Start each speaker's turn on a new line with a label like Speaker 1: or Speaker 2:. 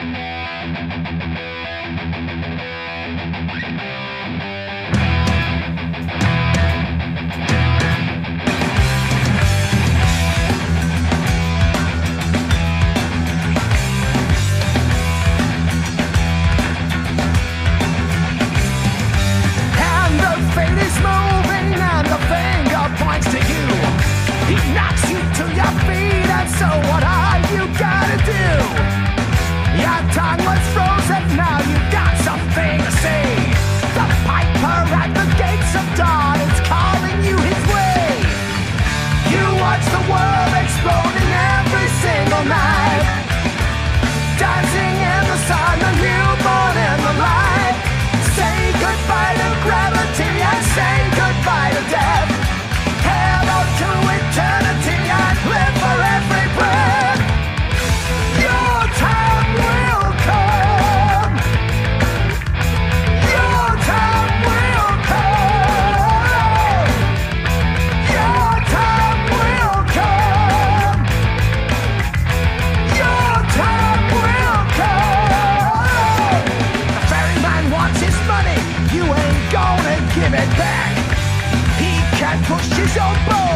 Speaker 1: Thank Time was frozen, now you Push your boat.